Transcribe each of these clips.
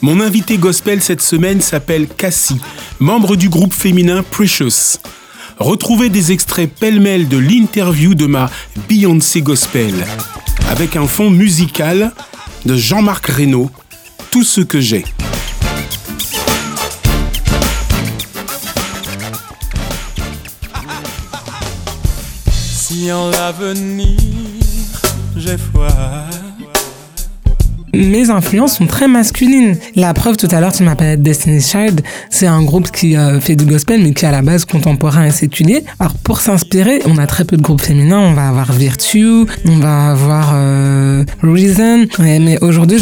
Mon invité gospel cette semaine s'appelle Cassie, membre du groupe féminin Precious. Retrouvez des extraits pêle-mêle de l'interview de ma Beyoncé Gospel, avec un fond musical de Jean-Marc Reynaud, Tout ce que j'ai. Si en l'avenir j'ai foi. Mes influences sont très masculines. La preuve, tout à l'heure, tu m'appelles Destiny's Child. C'est un groupe qui euh, fait du gospel, mais qui est à la base contemporain et séculier. Alors, pour s'inspirer, on a très peu de groupes féminins. On va avoir Virtue, on va avoir euh, Reason. mais aujourd'hui,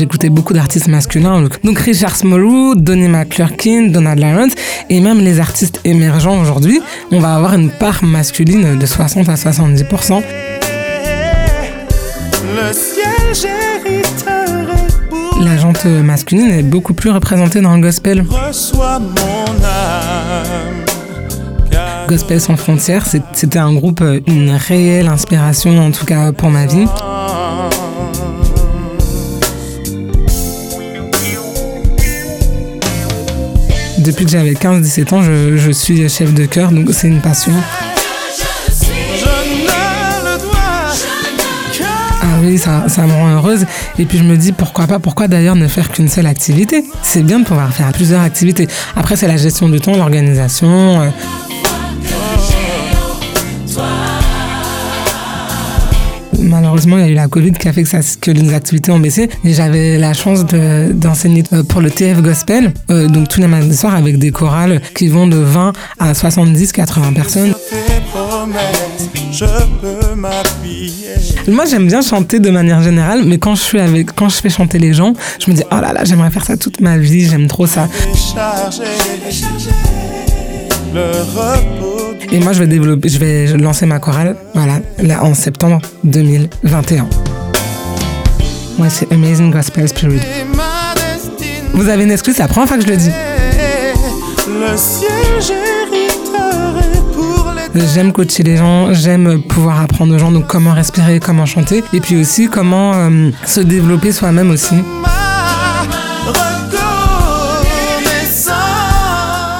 écouté beaucoup d'artistes masculins. Donc, Richard Smallwood, Donnie McClurkin, Donald Lawrence, et même les artistes émergents aujourd'hui, on va avoir une part masculine de 60 à 70%. Le ciel, la jante masculine est beaucoup plus représentée dans le gospel. Gospel sans frontières, c'était un groupe, euh, une réelle inspiration, en tout cas pour ma vie. Depuis que j'avais 15-17 ans, je, je suis chef de chœur, donc c'est une passion. Oui, ça, me rend heureuse. Et puis je me dis pourquoi pas, pourquoi d'ailleurs ne faire qu'une seule activité? C'est bien de pouvoir faire plusieurs activités. Après, c'est la gestion du temps, l'organisation. Euh. Malheureusement, il y a eu la Covid qui a fait que, ça, les activités ont baissé. Et j'avais la chance d'enseigner euh, pour le TF Gospel, euh, donc tous les matins soirs avec des chorales qui vont de 20 à 70, 80 personnes. Moi, j'aime bien chanter de manière générale, mais quand je suis avec, quand je fais chanter les gens, je me dis oh là là, j'aimerais faire ça toute ma vie, j'aime trop ça. Et moi, je vais développer, je vais lancer ma chorale, voilà, là en septembre 2021. Moi, c'est Amazing Gospel Spirit. Vous avez une excuse, c'est la première fois que je le dis. Le ciel, J'aime coacher les gens, j'aime pouvoir apprendre aux gens donc comment respirer, comment chanter, et puis aussi comment euh, se développer soi-même aussi.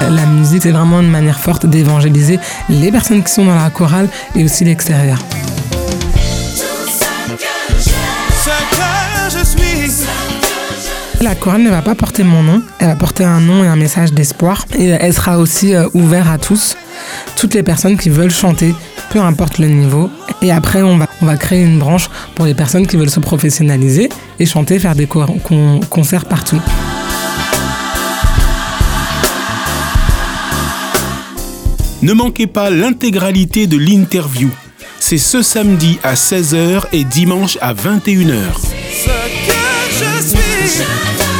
La musique, c'est vraiment une manière forte d'évangéliser les personnes qui sont dans la chorale et aussi l'extérieur. La chorale ne va pas porter mon nom, elle va porter un nom et un message d'espoir. Et elle sera aussi euh, ouverte à tous toutes les personnes qui veulent chanter, peu importe le niveau. Et après, on va, on va créer une branche pour les personnes qui veulent se professionnaliser et chanter, faire des concerts partout. Ne manquez pas l'intégralité de l'interview. C'est ce samedi à 16h et dimanche à 21h. Ce que je suis.